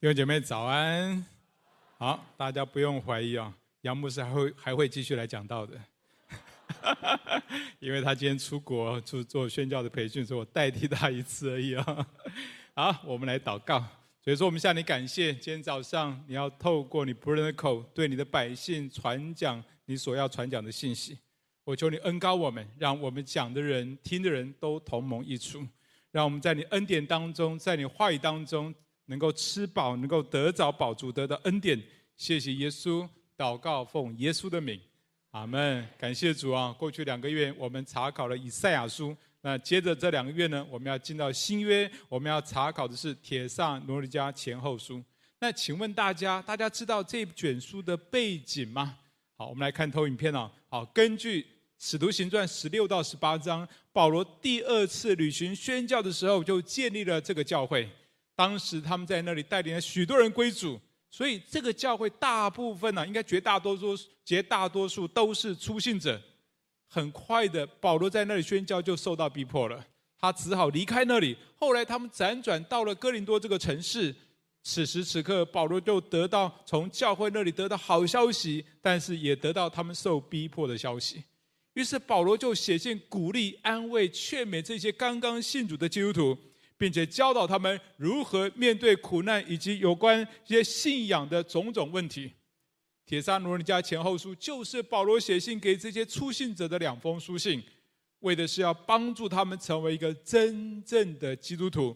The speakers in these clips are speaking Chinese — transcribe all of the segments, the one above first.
弟兄姐妹早安，好，大家不用怀疑啊，杨牧师还会还会继续来讲道的，因为他今天出国去做宣教的培训，所以我代替他一次而已啊。好，我们来祷告。所以说，我们向你感谢，今天早上你要透过你仆人的口，对你的百姓传讲你所要传讲的信息。我求你恩高我们，让我们讲的人、听的人都同蒙益处，让我们在你恩典当中，在你话语当中。能够吃饱，能够得着饱足得的恩典，谢谢耶稣。祷告奉耶稣的名，阿门。感谢主啊！过去两个月我们查考了以赛亚书，那接着这两个月呢，我们要进到新约，我们要查考的是铁上罗尼迦前后书。那请问大家，大家知道这卷书的背景吗？好，我们来看投影片啊。好，根据使徒行传十六到十八章，保罗第二次旅行宣教的时候，就建立了这个教会。当时他们在那里带领了许多人归主，所以这个教会大部分呢、啊，应该绝大多数、绝大多数都是初信者。很快的，保罗在那里宣教就受到逼迫了，他只好离开那里。后来他们辗转到了哥林多这个城市，此时此刻，保罗就得到从教会那里得到好消息，但是也得到他们受逼迫的消息。于是保罗就写信鼓励、安慰、劝勉这些刚刚信主的基督徒。并且教导他们如何面对苦难，以及有关一些信仰的种种问题。帖撒罗人家前后书就是保罗写信给这些初信者的两封书信，为的是要帮助他们成为一个真正的基督徒。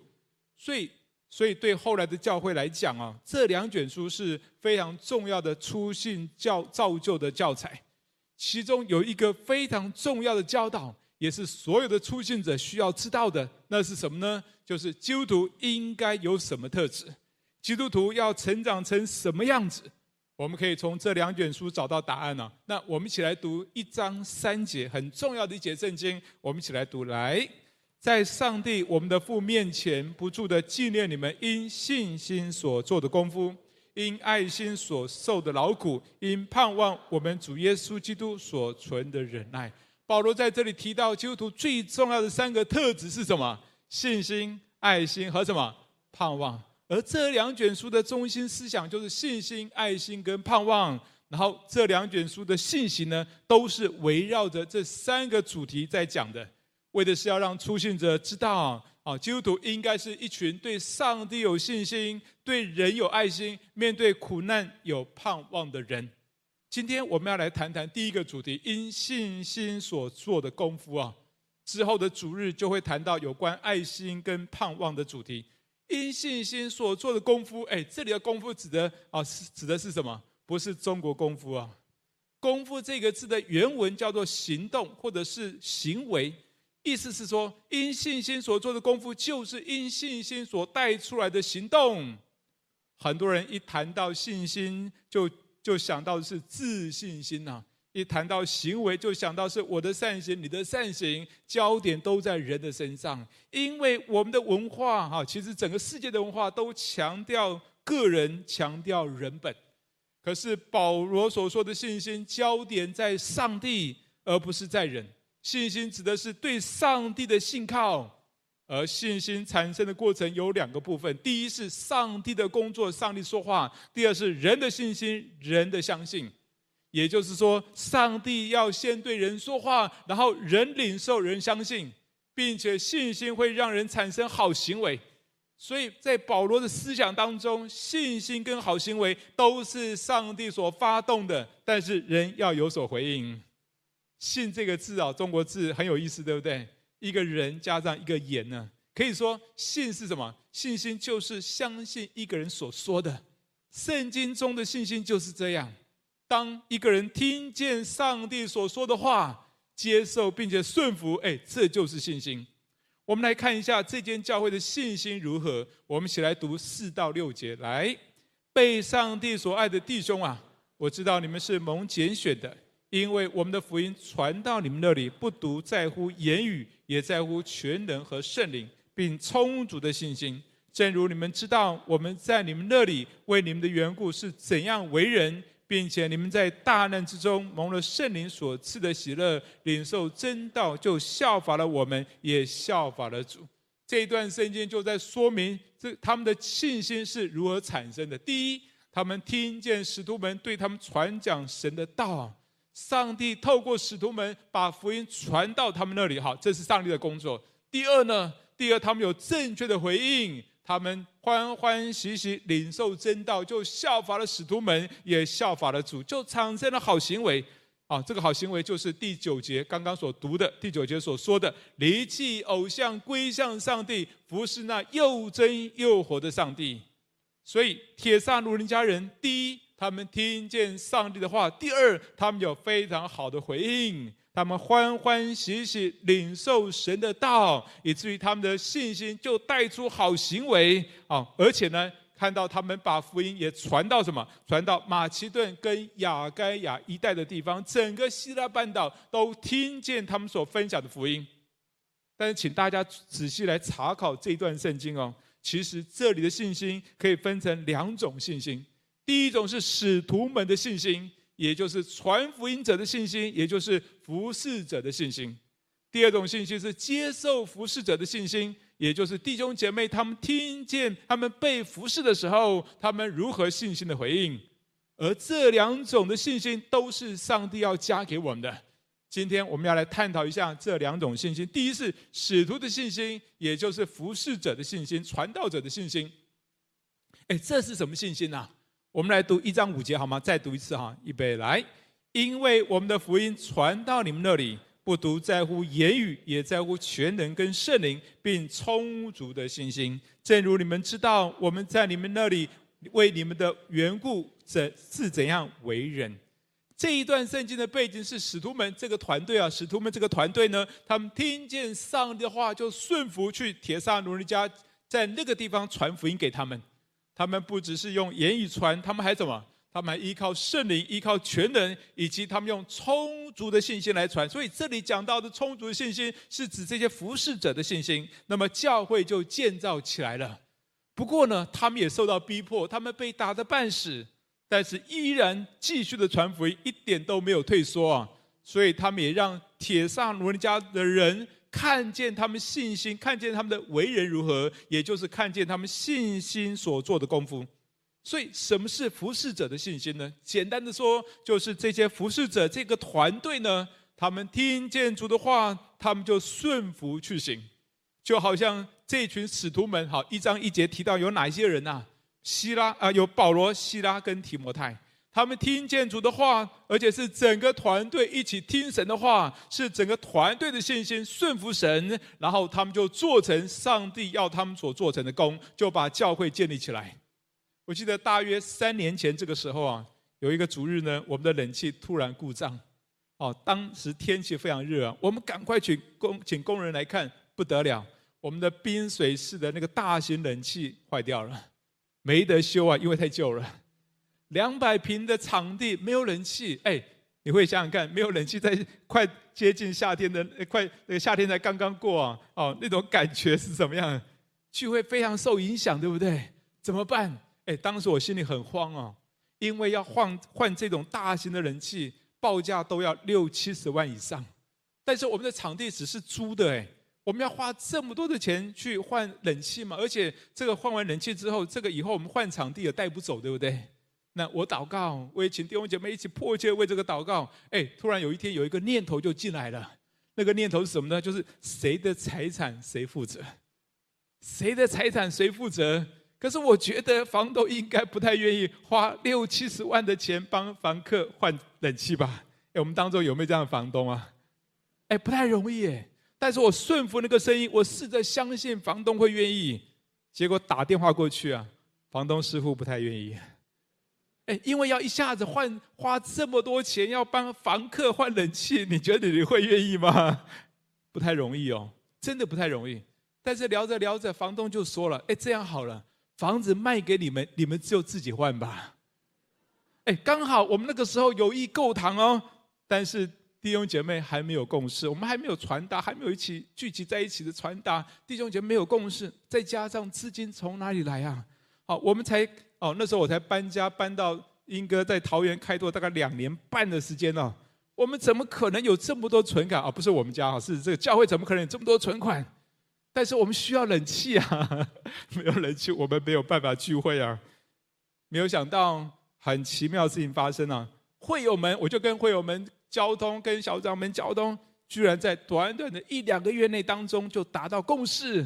所以，所以对后来的教会来讲啊，这两卷书是非常重要的初信教造就的教材。其中有一个非常重要的教导，也是所有的初信者需要知道的，那是什么呢？就是基督徒应该有什么特质？基督徒要成长成什么样子？我们可以从这两卷书找到答案呢、那我们一起来读一章三节，很重要的一节圣经。我们一起来读：来，在上帝我们的父面前，不住的纪念你们因信心所做的功夫，因爱心所受的劳苦，因盼望我们主耶稣基督所存的忍耐。保罗在这里提到基督徒最重要的三个特质是什么？信心、爱心和什么盼望？而这两卷书的中心思想就是信心、爱心跟盼望。然后这两卷书的信息呢，都是围绕着这三个主题在讲的，为的是要让初信者知道啊，基督徒应该是一群对上帝有信心、对人有爱心、面对苦难有盼望的人。今天我们要来谈谈第一个主题：因信心所做的功夫啊。之后的主日就会谈到有关爱心跟盼望的主题，因信心所做的功夫，哎，这里的功夫指的啊，是指的是什么？不是中国功夫啊，功夫这个字的原文叫做行动或者是行为，意思是说，因信心所做的功夫就是因信心所带出来的行动。很多人一谈到信心，就就想到的是自信心呐、啊。一谈到行为，就想到是我的善行，你的善行，焦点都在人的身上。因为我们的文化，哈，其实整个世界的文化都强调个人，强调人本。可是保罗所说的信心，焦点在上帝，而不是在人。信心指的是对上帝的信靠，而信心产生的过程有两个部分：第一是上帝的工作，上帝说话；第二是人的信心，人的相信。也就是说，上帝要先对人说话，然后人领受，人相信，并且信心会让人产生好行为。所以在保罗的思想当中，信心跟好行为都是上帝所发动的，但是人要有所回应。信这个字啊，中国字很有意思，对不对？一个人加上一个言呢，可以说信是什么？信心就是相信一个人所说的。圣经中的信心就是这样。当一个人听见上帝所说的话，接受并且顺服，哎，这就是信心。我们来看一下这间教会的信心如何。我们一起来读四到六节。来，被上帝所爱的弟兄啊，我知道你们是蒙拣选的，因为我们的福音传到你们那里，不独在乎言语，也在乎全能和圣灵，并充足的信心。正如你们知道，我们在你们那里为你们的缘故是怎样为人。并且你们在大难之中蒙了圣灵所赐的喜乐，领受真道，就效法了我们，也效法了主。这一段圣经就在说明这他们的信心是如何产生的。第一，他们听见使徒们对他们传讲神的道，上帝透过使徒们把福音传到他们那里。好，这是上帝的工作。第二呢，第二他们有正确的回应，他们欢欢喜喜领受真道，就效法了使徒们，也效法了主，就产生了好行为。啊，这个好行为就是第九节刚刚所读的，第九节所说的，离弃偶像，归向上帝，服侍那又真又活的上帝。所以，帖撒罗尼迦人，第一，他们听见上帝的话；第二，他们有非常好的回应，他们欢欢喜喜领受神的道，以至于他们的信心就带出好行为啊，而且呢。看到他们把福音也传到什么？传到马其顿跟亚该亚一带的地方，整个希腊半岛都听见他们所分享的福音。但是，请大家仔细来查考这段圣经哦。其实这里的信心可以分成两种信心：第一种是使徒们的信心，也就是传福音者的信心，也就是服侍者的信心；第二种信心是接受服侍者的信心。也就是弟兄姐妹，他们听见他们被服侍的时候，他们如何信心的回应，而这两种的信心都是上帝要加给我们的。今天我们要来探讨一下这两种信心。第一是使徒的信心，也就是服侍者的信心、传道者的信心。哎，这是什么信心呢？我们来读一章五节好吗？再读一次哈，预备来，因为我们的福音传到你们那里。不独在乎言语，也在乎全能跟圣灵，并充足的信心。正如你们知道，我们在你们那里为你们的缘故怎是怎样为人。这一段圣经的背景是使徒们这个团队啊，使徒们这个团队呢，他们听见上帝的话，就顺服去帖撒罗尼家，在那个地方传福音给他们。他们不只是用言语传，他们还怎么？他们还依靠圣灵，依靠全能，以及他们用充足的信心来传。所以这里讲到的充足的信心，是指这些服侍者的信心。那么教会就建造起来了。不过呢，他们也受到逼迫，他们被打得半死，但是依然继续的传福音，一点都没有退缩啊。所以他们也让帖撒罗尼家的人看见他们信心，看见他们的为人如何，也就是看见他们信心所做的功夫。所以，什么是服侍者的信心呢？简单的说，就是这些服侍者这个团队呢，他们听见主的话，他们就顺服去行，就好像这群使徒们，好，一章一节提到有哪些人呐？希拉啊，有保罗、希拉跟提摩太，他们听见主的话，而且是整个团队一起听神的话，是整个团队的信心顺服神，然后他们就做成上帝要他们所做成的工，就把教会建立起来。我记得大约三年前这个时候啊，有一个主日呢，我们的冷气突然故障，哦，当时天气非常热啊，我们赶快去工请工人来看，不得了，我们的冰水式的那个大型冷气坏掉了，没得修啊，因为太旧了，两百平的场地没有冷气，哎，你会想想看，没有冷气在快接近夏天的，快那个夏天才刚刚过啊，哦，那种感觉是怎么样？聚会非常受影响，对不对？怎么办？哎，当时我心里很慌哦，因为要换换这种大型的冷气，报价都要六七十万以上。但是我们的场地只是租的，哎，我们要花这么多的钱去换冷气嘛？而且这个换完冷气之后，这个以后我们换场地也带不走，对不对？那我祷告，我也请弟兄姐妹一起迫切为这个祷告。哎，突然有一天有一个念头就进来了，那个念头是什么呢？就是谁的财产谁负责？谁的财产谁负责？可是我觉得房东应该不太愿意花六七十万的钱帮房客换冷气吧？哎，我们当中有没有这样的房东啊？哎，不太容易哎。但是我顺服那个声音，我试着相信房东会愿意。结果打电话过去啊，房东师傅不太愿意。哎，因为要一下子换花这么多钱要帮房客换冷气，你觉得你会愿意吗？不太容易哦，真的不太容易。但是聊着聊着，房东就说了：“哎，这样好了。”房子卖给你们，你们就自己换吧。哎，刚好我们那个时候有意购堂哦，但是弟兄姐妹还没有共识，我们还没有传达，还没有一起聚集在一起的传达，弟兄姐妹没有共识，再加上资金从哪里来啊？好，我们才哦，那时候我才搬家搬到莺歌，在桃园开拓大概两年半的时间哦，我们怎么可能有这么多存款啊？不是我们家啊，是这个教会怎么可能有这么多存款？但是我们需要冷气啊，没有冷气，我们没有办法聚会啊。没有想到很奇妙的事情发生了，会友们，我就跟会友们交通，跟小长们交通，居然在短短的一两个月内当中就达到共识。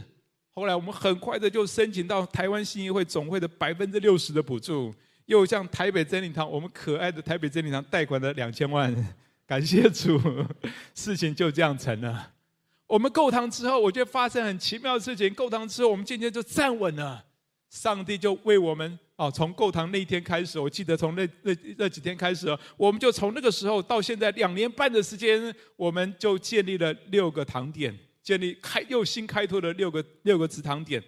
后来我们很快的就申请到台湾信义会总会的百分之六十的补助，又向台北真理堂，我们可爱的台北真理堂贷款了两千万，感谢主，事情就这样成了。我们购堂之后，我觉得发生很奇妙的事情。购堂之后，我们渐渐就站稳了，上帝就为我们啊，从购堂那一天开始，我记得从那那那几天开始，我们就从那个时候到现在两年半的时间，我们就建立了六个堂点。建立开又新开拓的六个六个祠堂点，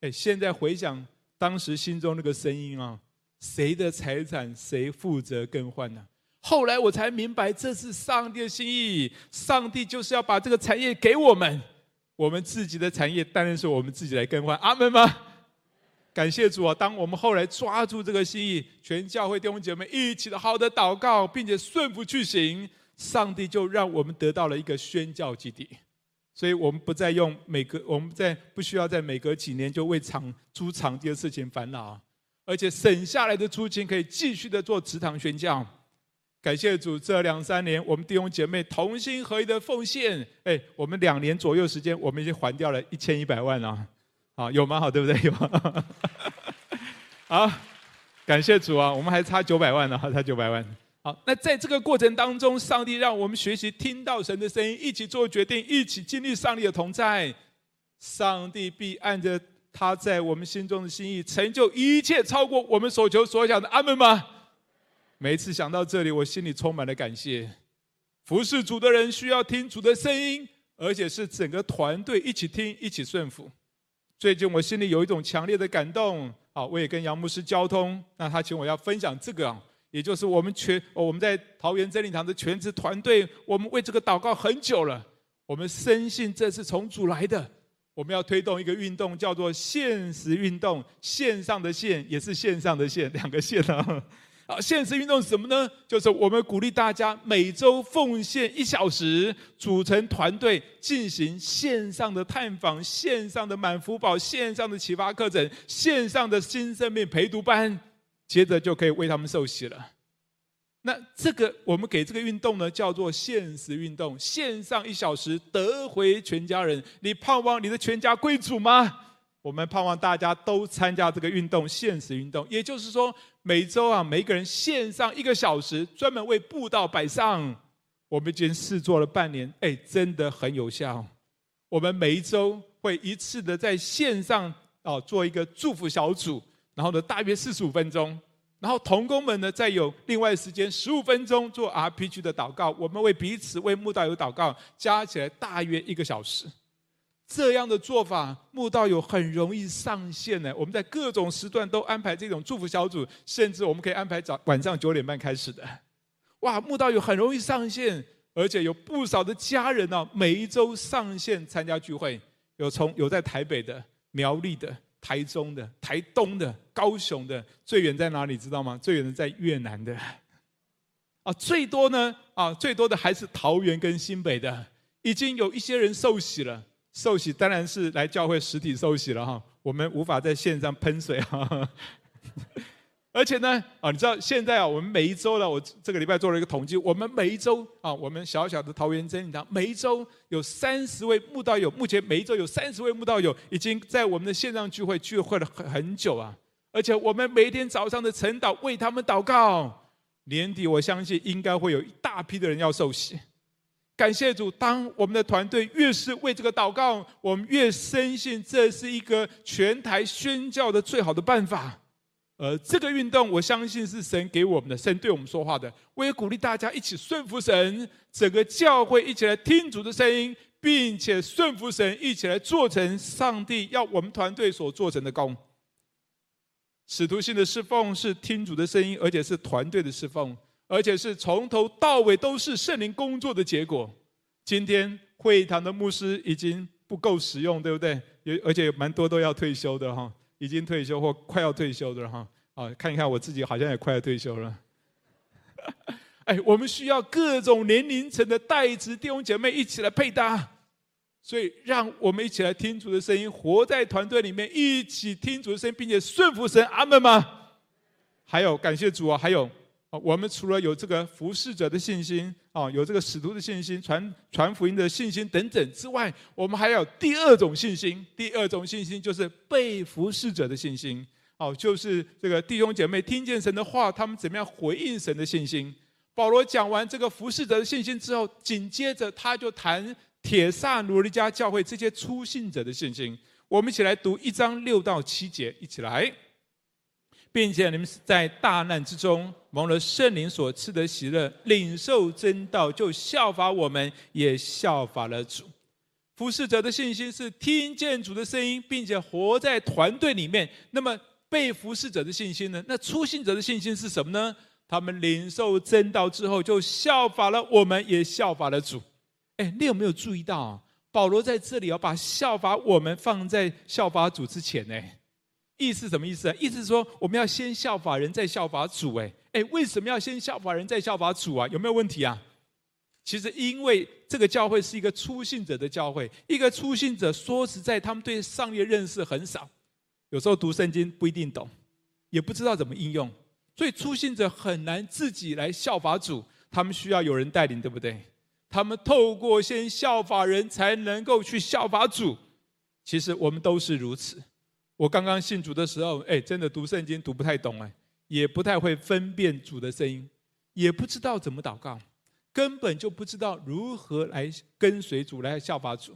哎，现在回想当时心中那个声音啊，谁的财产谁负责更换呢？后来我才明白，这是上帝的心意，上帝就是要把这个产业给我们，我们自己的产业当然是我们自己来更换。阿门吗？感谢主啊！当我们后来抓住这个心意，全教会弟兄姐妹一起的好的祷告，并且顺服去行，上帝就让我们得到了一个宣教基地。所以我们不再用每隔，我们在不需要在每隔几年就为场租场地的事情烦恼，而且省下来的租金可以继续的做祠堂宣教。感谢主，这两三年我们弟兄姐妹同心合一的奉献，哎，我们两年左右时间，我们已经还掉了一千一百万了，啊，有吗？好，对不对？有？好，感谢主啊，我们还差九百万呢，还差九百万。好，那在这个过程当中，上帝让我们学习听到神的声音，一起做决定，一起经历上帝的同在。上帝必按着他在我们心中的心意，成就一切超过我们所求所想的。阿门吗？每一次想到这里，我心里充满了感谢。服侍主的人需要听主的声音，而且是整个团队一起听，一起顺服。最近我心里有一种强烈的感动，啊，我也跟杨牧师交通，那他请我要分享这个。也就是我们全我们在桃园真理堂的全职团队，我们为这个祷告很久了。我们深信这是从主来的。我们要推动一个运动，叫做现实运动。线上的线也是线上的线，两个线啊。啊，现实运动是什么呢？就是我们鼓励大家每周奉献一小时，组成团队进行线上的探访、线上的满福宝、线上的启发课程、线上的新生命陪读班。接着就可以为他们受洗了。那这个我们给这个运动呢，叫做限时运动，线上一小时得回全家人。你盼望你的全家归主吗？我们盼望大家都参加这个运动，限时运动。也就是说，每周啊，每个人线上一个小时，专门为布道摆上。我们已经试做了半年，哎，真的很有效。我们每一周会一次的在线上啊做一个祝福小组。然后呢，大约四十五分钟，然后同工们呢，再有另外时间十五分钟做 RPG 的祷告。我们为彼此为慕道友祷告，加起来大约一个小时。这样的做法，慕道友很容易上线呢。我们在各种时段都安排这种祝福小组，甚至我们可以安排早晚上九点半开始的。哇，慕道友很容易上线，而且有不少的家人呢，每一周上线参加聚会，有从有在台北的、苗栗的。台中的、台东的、高雄的，最远在哪里？知道吗？最远的在越南的。啊，最多呢啊，最多的还是桃园跟新北的。已经有一些人受洗了，受洗当然是来教会实体受洗了哈。我们无法在线上喷水哈。而且呢，啊，你知道现在啊，我们每一周呢，我这个礼拜做了一个统计，我们每一周啊，我们小小的桃园真理堂，每一周有三十位慕道友，目前每一周有三十位慕道友已经在我们的线上聚会聚会了很很久啊。而且我们每天早上的晨祷为他们祷告，年底我相信应该会有一大批的人要受洗。感谢主，当我们的团队越是为这个祷告，我们越深信这是一个全台宣教的最好的办法。呃，这个运动我相信是神给我们的，神对我们说话的。我也鼓励大家一起顺服神，整个教会一起来听主的声音，并且顺服神，一起来做成上帝要我们团队所做成的工。使徒性的侍奉是听主的声音，而且是团队的侍奉，而且是从头到尾都是圣灵工作的结果。今天会堂的牧师已经不够使用，对不对？有而且蛮多都要退休的哈。已经退休或快要退休的哈，啊，看一看我自己好像也快要退休了。哎，我们需要各种年龄层的带子弟兄姐妹一起来配搭。所以，让我们一起来听主的声音，活在团队里面，一起听主的声音，并且顺服神。阿门吗？还有，感谢主啊！还有，我们除了有这个服侍者的信心哦，有这个使徒的信心、传传福音的信心等等之外，我们还有第二种信心。第二种信心就是被服侍者的信心。哦，就是这个弟兄姐妹听见神的话，他们怎么样回应神的信心。保罗讲完这个服侍者的信心之后，紧接着他就谈。铁萨罗尼迦教会这些初信者的信心，我们一起来读一章六到七节，一起来，并且你们在大难之中蒙了圣灵所赐的喜乐，领受真道，就效法我们，也效法了主。服侍者的信心是听见主的声音，并且活在团队里面。那么被服侍者的信心呢？那初信者的信心是什么呢？他们领受真道之后，就效法了我们，也效法了主。哎，你有没有注意到啊？保罗在这里要把效法我们放在效法主之前呢？意思什么意思啊？意思是说我们要先效法人，再效法主。哎哎，为什么要先效法人，再效法主啊？有没有问题啊？其实因为这个教会是一个初信者的教会，一个初信者说实在，他们对上帝认识很少，有时候读圣经不一定懂，也不知道怎么应用，所以初信者很难自己来效法主，他们需要有人带领，对不对？他们透过先效法人，才能够去效法主。其实我们都是如此。我刚刚信主的时候，哎，真的读圣经读不太懂，哎，也不太会分辨主的声音，也不知道怎么祷告，根本就不知道如何来跟随主，来效法主。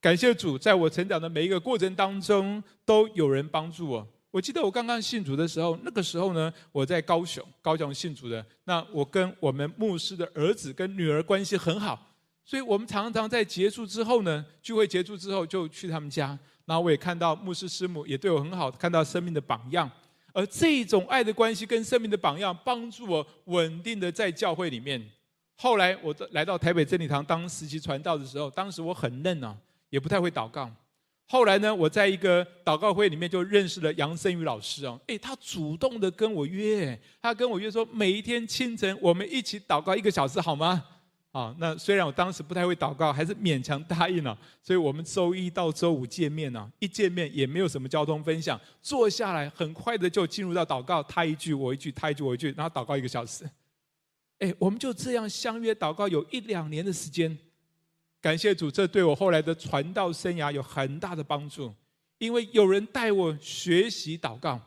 感谢主，在我成长的每一个过程当中，都有人帮助我。我记得我刚刚信主的时候，那个时候呢，我在高雄，高雄信主的。那我跟我们牧师的儿子跟女儿关系很好，所以我们常常在结束之后呢，聚会结束之后就去他们家。然后我也看到牧师师母也对我很好，看到生命的榜样。而这种爱的关系跟生命的榜样，帮助我稳定的在教会里面。后来我来到台北真理堂当实习传道的时候，当时我很嫩啊，也不太会祷告。后来呢，我在一个祷告会里面就认识了杨森宇老师哦，诶，他主动的跟我约，他跟我约说，每一天清晨我们一起祷告一个小时好吗？啊，那虽然我当时不太会祷告，还是勉强答应了。所以我们周一到周五见面呢，一见面也没有什么交通分享，坐下来很快的就进入到祷告，他一句我一句，他一句我一句，然后祷告一个小时。诶，我们就这样相约祷告有一两年的时间。感谢主，这对我后来的传道生涯有很大的帮助，因为有人带我学习祷告。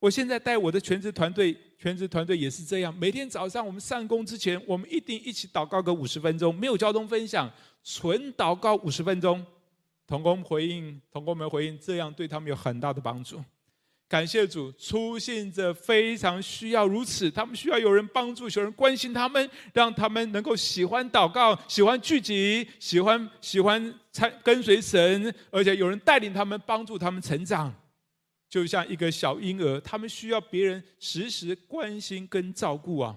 我现在带我的全职团队，全职团队也是这样。每天早上我们上工之前，我们一定一起祷告个五十分钟，没有交通分享，纯祷告五十分钟。同工回应，同工们回应，这样对他们有很大的帮助。感谢主，出信者非常需要如此，他们需要有人帮助，有人关心他们，让他们能够喜欢祷告，喜欢聚集，喜欢喜欢参跟随神，而且有人带领他们，帮助他们成长。就像一个小婴儿，他们需要别人时时关心跟照顾啊。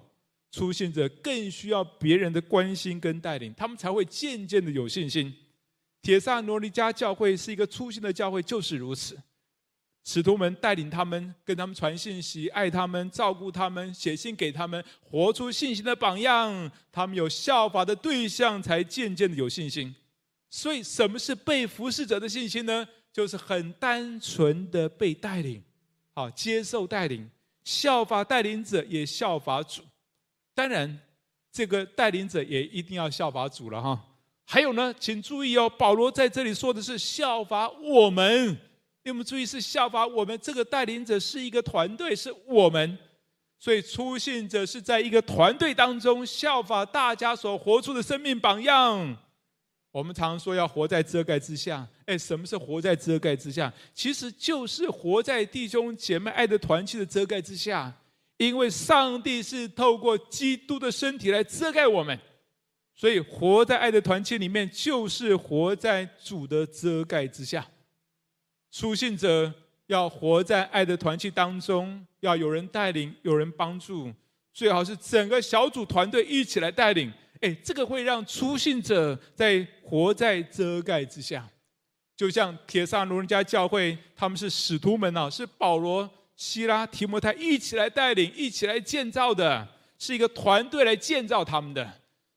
初信者更需要别人的关心跟带领，他们才会渐渐的有信心。铁萨罗尼迦教会是一个初心的教会，就是如此。使徒们带领他们，跟他们传信息，爱他们，照顾他们，写信给他们，活出信心的榜样。他们有效法的对象，才渐渐的有信心。所以，什么是被服侍者的信心呢？就是很单纯的被带领，好，接受带领，效法带领者，也效法主。当然，这个带领者也一定要效法主了哈。还有呢，请注意哦，保罗在这里说的是效法我们。你们注意，是效法我们这个带领者是一个团队，是我们，所以初信者是在一个团队当中效法大家所活出的生命榜样。我们常说要活在遮盖之下，哎，什么是活在遮盖之下？其实就是活在弟兄姐妹爱的团契的遮盖之下，因为上帝是透过基督的身体来遮盖我们，所以活在爱的团契里面，就是活在主的遮盖之下。初信者要活在爱的团契当中，要有人带领，有人帮助，最好是整个小组团队一起来带领。哎，这个会让初信者在活在遮盖之下，就像帖撒罗人家教会，他们是使徒们啊，是保罗、西拉、提摩太一起来带领、一起来建造的，是一个团队来建造他们的。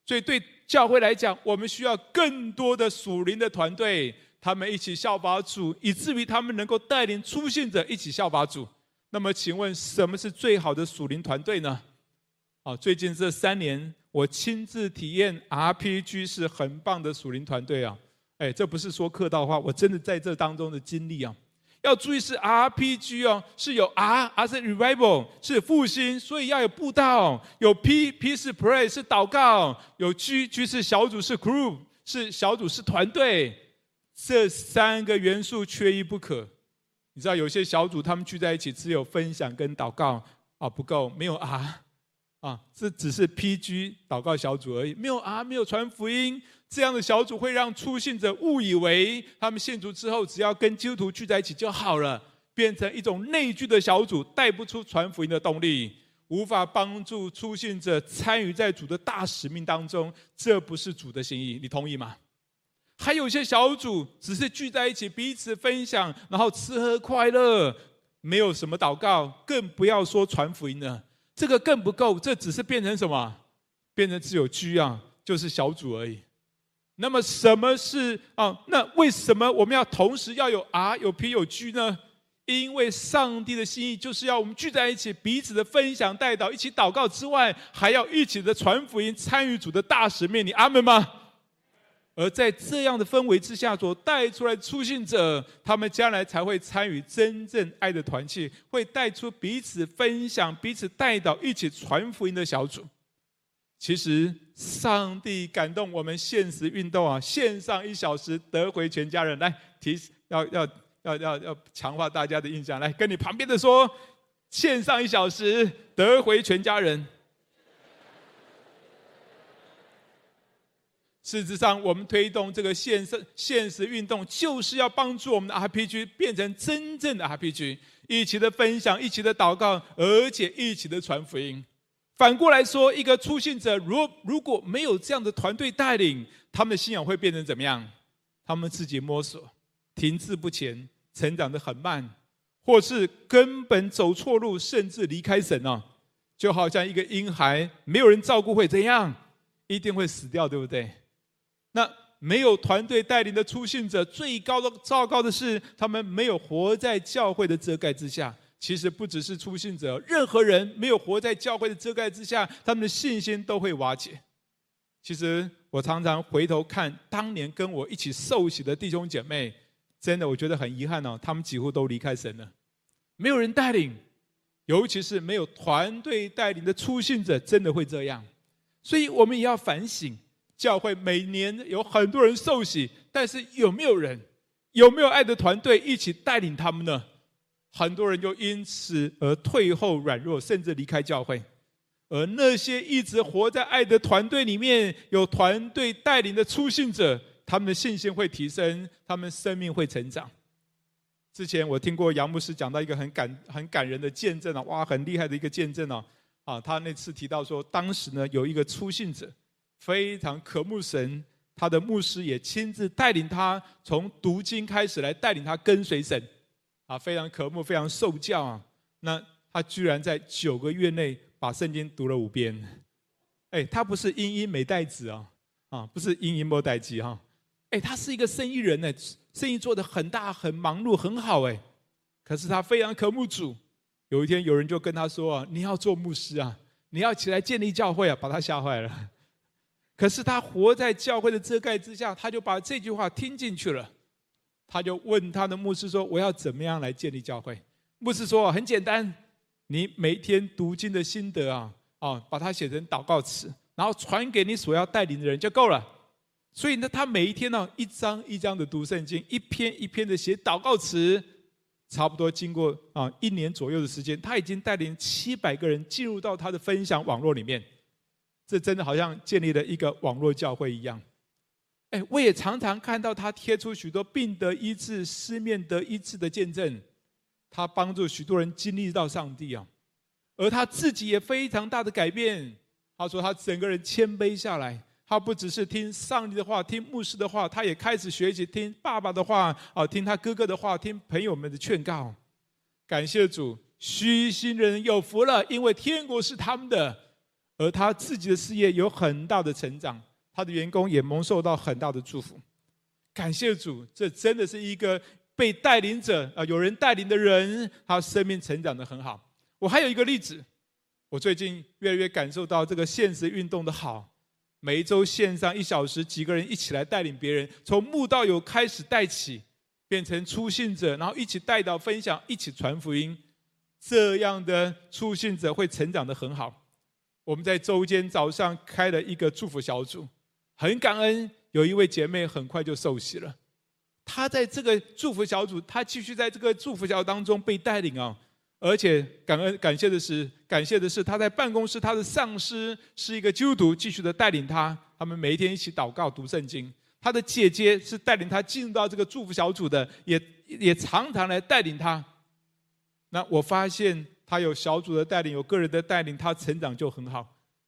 所以对教会来讲，我们需要更多的属灵的团队，他们一起效法主，以至于他们能够带领初信者一起效法主。那么，请问什么是最好的属灵团队呢？啊，最近这三年，我亲自体验 RPG 是很棒的属灵团队啊！哎，这不是说客套话，我真的在这当中的经历啊。要注意是 RPG 哦，是有 R，R 是 Revival，是复兴，所以要有步道；有 P，P 是 Pray，是祷告；有 G，G 是小组，是 Group，是小组，是团队。这三个元素缺一不可。你知道有些小组他们聚在一起，只有分享跟祷告啊，不够，没有 R，啊，这只是 PG 祷告小组而已，没有啊没有传福音。这样的小组会让出信者误以为他们信主之后，只要跟基督徒聚在一起就好了，变成一种内聚的小组，带不出传福音的动力，无法帮助出信者参与在主的大使命当中。这不是主的心意，你同意吗？还有些小组只是聚在一起彼此分享，然后吃喝快乐，没有什么祷告，更不要说传福音了。这个更不够，这只是变成什么？变成只有居啊，就是小组而已。那么什么是啊？那为什么我们要同时要有 R 有 P 有 G 呢？因为上帝的心意就是要我们聚在一起，彼此的分享、代祷、一起祷告之外，还要一起的传福音、参与主的大使命。你阿门吗？而在这样的氛围之下，所带出来的初信者，他们将来才会参与真正爱的团契，会带出彼此分享、彼此带到、一起传福音的小组。其实，上帝感动我们现实运动啊，线上一小时得回全家人。来提要要要要要强化大家的印象，来跟你旁边的说，线上一小时得回全家人。事实上，我们推动这个现实现实运动，就是要帮助我们的 RPG 变成真正的 RPG，一起的分享，一起的祷告，而且一起的传福音。反过来说，一个初信者，如如果没有这样的团队带领，他们的信仰会变成怎么样？他们自己摸索，停滞不前，成长的很慢，或是根本走错路，甚至离开神哦。就好像一个婴孩，没有人照顾会怎样？一定会死掉，对不对？那没有团队带领的初信者，最高的糟糕的是，他们没有活在教会的遮盖之下。其实不只是初信者，任何人没有活在教会的遮盖之下，他们的信心都会瓦解。其实我常常回头看当年跟我一起受洗的弟兄姐妹，真的我觉得很遗憾哦，他们几乎都离开神了，没有人带领，尤其是没有团队带领的初信者，真的会这样。所以我们也要反省，教会每年有很多人受洗，但是有没有人，有没有爱的团队一起带领他们呢？很多人就因此而退后、软弱，甚至离开教会。而那些一直活在爱的团队里面，有团队带领的初信者，他们的信心会提升，他们生命会成长。之前我听过杨牧师讲到一个很感、很感人的见证啊，哇，很厉害的一个见证啊。啊，他那次提到说，当时呢有一个初信者非常渴慕神，他的牧师也亲自带领他从读经开始来带领他跟随神。啊，非常渴慕，非常受教啊！那他居然在九个月内把圣经读了五遍。哎，他不是英英没带子啊，啊，不是英英没带机哈。哎，他是一个生意人呢，生意做得很大，很忙碌，很好哎。可是他非常渴慕主。有一天，有人就跟他说啊：“你要做牧师啊，你要起来建立教会啊！”把他吓坏了。可是他活在教会的遮盖之下，他就把这句话听进去了。他就问他的牧师说：“我要怎么样来建立教会？”牧师说：“很简单，你每天读经的心得啊，啊，把它写成祷告词，然后传给你所要带领的人就够了。所以呢，他每一天呢，一张一张的读圣经，一篇一篇的写祷告词，差不多经过啊一年左右的时间，他已经带领七百个人进入到他的分享网络里面。这真的好像建立了一个网络教会一样。”哎，我也常常看到他贴出许多病得医治、失面得医治的见证，他帮助许多人经历到上帝啊，而他自己也非常大的改变。他说他整个人谦卑下来，他不只是听上帝的话、听牧师的话，他也开始学习听爸爸的话啊，听他哥哥的话，听朋友们的劝告。感谢主，虚心人有福了，因为天国是他们的，而他自己的事业有很大的成长。他的员工也蒙受到很大的祝福。感谢主，这真的是一个被带领者啊，有人带领的人，他生命成长得很好。我还有一个例子，我最近越来越感受到这个现实运动的好。每一周线上一小时，几个人一起来带领别人，从慕道友开始带起，变成初信者，然后一起带到分享，一起传福音。这样的初信者会成长得很好。我们在周间早上开了一个祝福小组，很感恩有一位姐妹很快就受洗了。她在这个祝福小组，她继续在这个祝福小组当中被带领啊。而且感恩感谢的是，感谢的是她在办公室，她的上司是一个基督徒，继续的带领她。他们每一天一起祷告、读圣经。她的姐姐是带领她进入到这个祝福小组的，也也常常来带领她。那我发现他有小组的带领，有个人的带领，他成长就很好。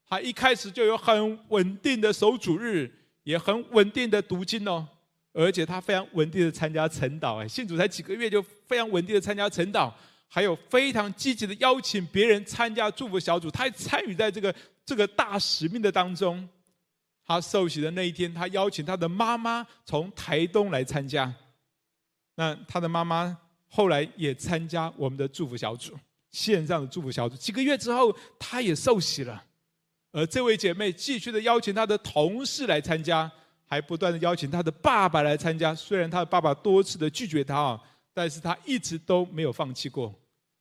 他一开始就有很稳定的守主日，也很稳定的读经哦。而且他非常稳定的参加晨祷，哎，信主才几个月就非常稳定的参加晨祷。还有非常积极的邀请别人参加祝福小组，他还参与在这个这个大使命的当中。他受洗的那一天，他邀请他的妈妈从台东来参加。那他的妈妈后来也参加我们的祝福小组，线上的祝福小组。几个月之后，他也受洗了。而这位姐妹继续的邀请她的同事来参加，还不断的邀请她的爸爸来参加。虽然她的爸爸多次的拒绝她啊。但是他一直都没有放弃过。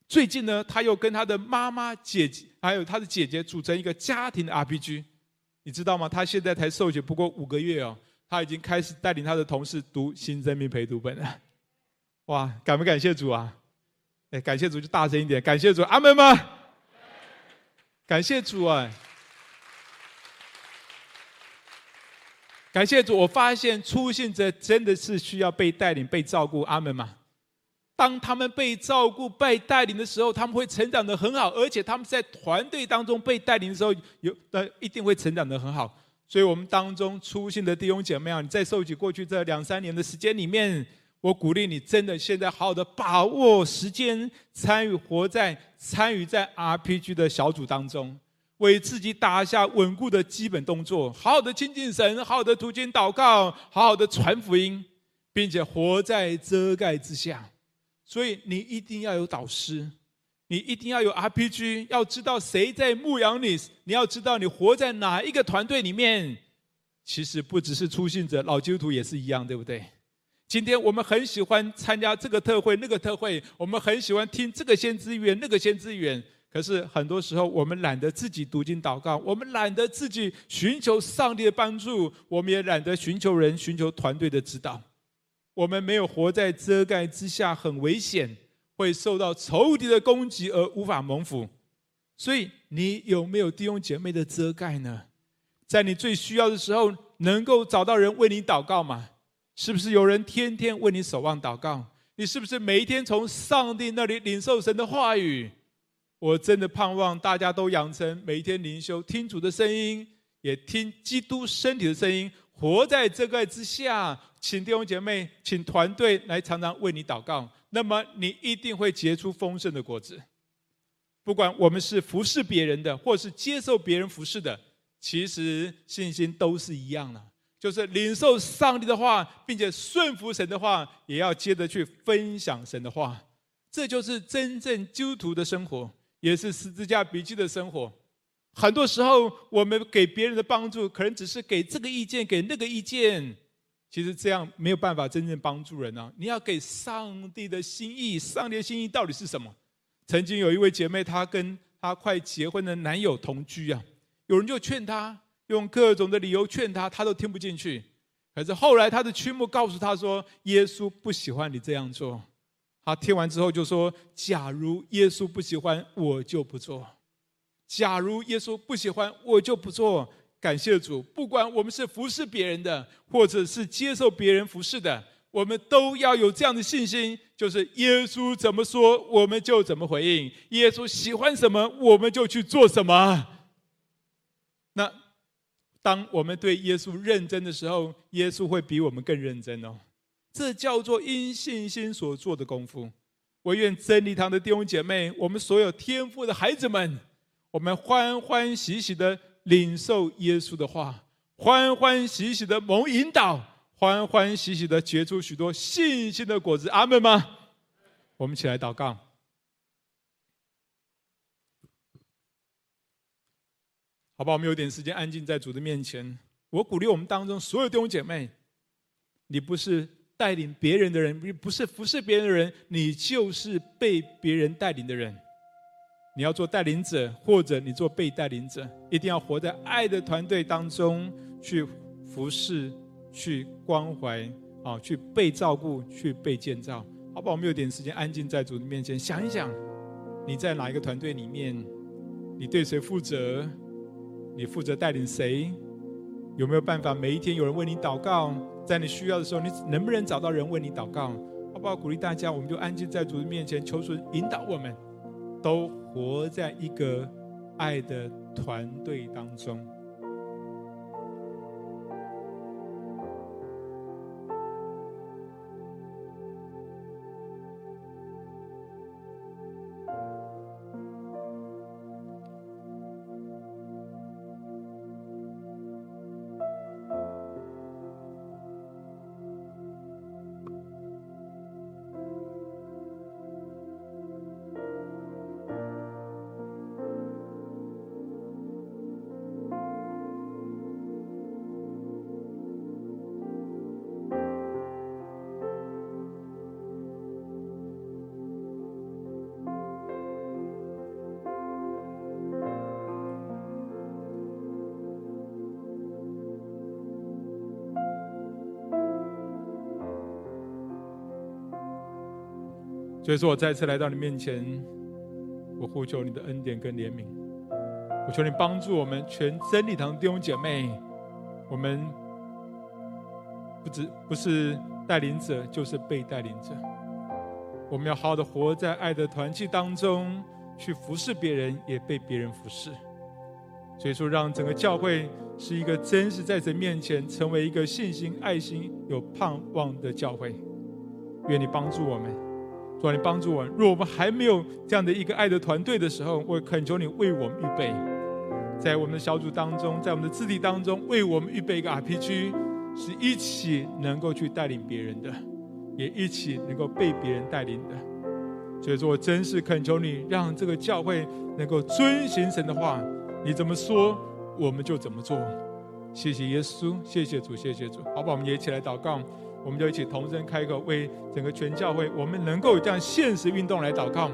最近呢，他又跟他的妈妈、姐姐，还有他的姐姐组成一个家庭的 RPG，你知道吗？他现在才受洗不过五个月哦，他已经开始带领他的同事读新生命陪读本了。哇，感不感谢主啊？感谢主就大声一点，感谢主，阿门吗？感谢主啊！感谢主，我发现初信者真的是需要被带领、被照顾，阿门吗？当他们被照顾、被带领的时候，他们会成长得很好，而且他们在团队当中被带领的时候，有呃一定会成长得很好。所以，我们当中初信的弟兄姐妹啊，你在受洗过去这两三年的时间里面，我鼓励你，真的现在好好的把握时间，参与活在参与在 RPG 的小组当中，为自己打下稳固的基本动作，好好的亲近神，好好的读经祷告，好好的传福音，并且活在遮盖之下。所以你一定要有导师，你一定要有 RPG，要知道谁在牧养你，你要知道你活在哪一个团队里面。其实不只是初信者，老基督徒也是一样，对不对？今天我们很喜欢参加这个特会、那个特会，我们很喜欢听这个先知预言、那个先知预言。可是很多时候，我们懒得自己读经祷告，我们懒得自己寻求上帝的帮助，我们也懒得寻求人、寻求团队的指导。我们没有活在遮盖之下，很危险，会受到仇敌的攻击而无法蒙福。所以，你有没有弟兄姐妹的遮盖呢？在你最需要的时候，能够找到人为你祷告吗？是不是有人天天为你守望祷告？你是不是每一天从上帝那里领受神的话语？我真的盼望大家都养成每一天灵修，听主的声音，也听基督身体的声音。活在这个之下，请弟兄姐妹，请团队来常常为你祷告，那么你一定会结出丰盛的果子。不管我们是服侍别人的，或是接受别人服侍的，其实信心都是一样的，就是领受上帝的话，并且顺服神的话，也要接着去分享神的话。这就是真正基督徒的生活，也是十字架笔记的生活。很多时候，我们给别人的帮助，可能只是给这个意见，给那个意见。其实这样没有办法真正帮助人啊！你要给上帝的心意，上帝的心意到底是什么？曾经有一位姐妹，她跟她快结婚的男友同居啊，有人就劝她，用各种的理由劝他，他都听不进去。可是后来，他的驱牧告诉他说：“耶稣不喜欢你这样做。”他听完之后就说：“假如耶稣不喜欢，我就不做。”假如耶稣不喜欢，我就不做。感谢主，不管我们是服侍别人的，或者是接受别人服侍的，我们都要有这样的信心，就是耶稣怎么说，我们就怎么回应；耶稣喜欢什么，我们就去做什么。那当我们对耶稣认真的时候，耶稣会比我们更认真哦。这叫做因信心所做的功夫。我愿真理堂的弟兄姐妹，我们所有天赋的孩子们。我们欢欢喜喜的领受耶稣的话，欢欢喜喜的蒙引导，欢欢喜喜的结出许多信心的果子。阿门吗？我们起来祷告。好吧，我们有点时间安静在主的面前。我鼓励我们当中所有弟兄姐妹，你不是带领别人的人，不是服侍别人的人，你就是被别人带领的人。你要做带领者，或者你做被带领者，一定要活在爱的团队当中去服侍、去关怀啊，去被照顾、去被建造。好吧，我们有点时间安静在主的面前，想一想，你在哪一个团队里面？你对谁负责？你负责带领谁？有没有办法每一天有人为你祷告？在你需要的时候，你能不能找到人为你祷告？好不好？鼓励大家，我们就安静在主的面前，求主引导我们，都活在一个爱的团队当中。所以说，我再次来到你面前，我呼求你的恩典跟怜悯，我求你帮助我们全真理堂弟兄姐妹，我们不只不是带领者，就是被带领者。我们要好好的活在爱的团契当中，去服侍别人，也被别人服侍。所以说，让整个教会是一个真实在神面前成为一个信心、爱心、有盼望的教会。愿你帮助我们。主，你帮助我。若我们还没有这样的一个爱的团队的时候，我恳求你为我们预备，在我们的小组当中，在我们的肢体当中，为我们预备一个 RPG，是一起能够去带领别人的，也一起能够被别人带领的。所以说，我真是恳求你，让这个教会能够遵行神的话，你怎么说，我们就怎么做。谢谢耶稣，谢谢主，谢谢主。好吧，我们也一起来祷告。我们就一起同声开口，为整个全教会，我们能够有这样现实运动来祷告，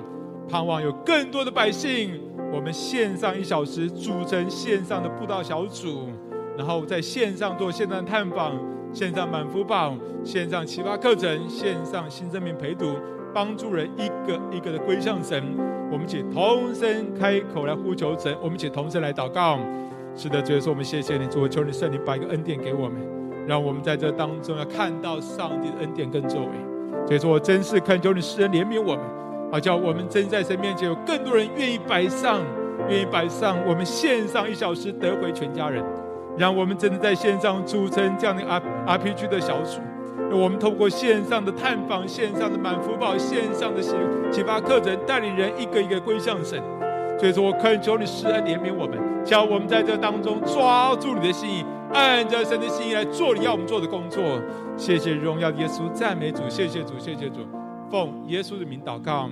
盼望有更多的百姓，我们线上一小时组成线上的布道小组，然后在线上做线上探访、线上满福榜、线上奇葩课程、线上新生命陪读，帮助人一个一个的归向神。我们一起同声开口来呼求神，我们一起同声来祷告。是的，主耶稣，我们谢谢你，主，求你圣灵把一个恩典给我们。让我们在这当中要看到上帝的恩典跟作为，所以说我真是恳求你施恩怜悯我们，好叫我们真在神面前有更多人愿意摆上，愿意摆上我们线上一小时得回全家人，让我们真的在线上组成这样的 R RPG 的小组，我们透过线上的探访、线上的满福报、线上的启启发课程，带领人一个一个归向神。所以说我恳求你施恩怜悯我们，叫我们在这当中抓住你的心意。按照神的心意来做你要我们做的工作。谢谢荣耀耶稣，赞美主，谢谢主，谢谢主，奉耶稣的名祷告。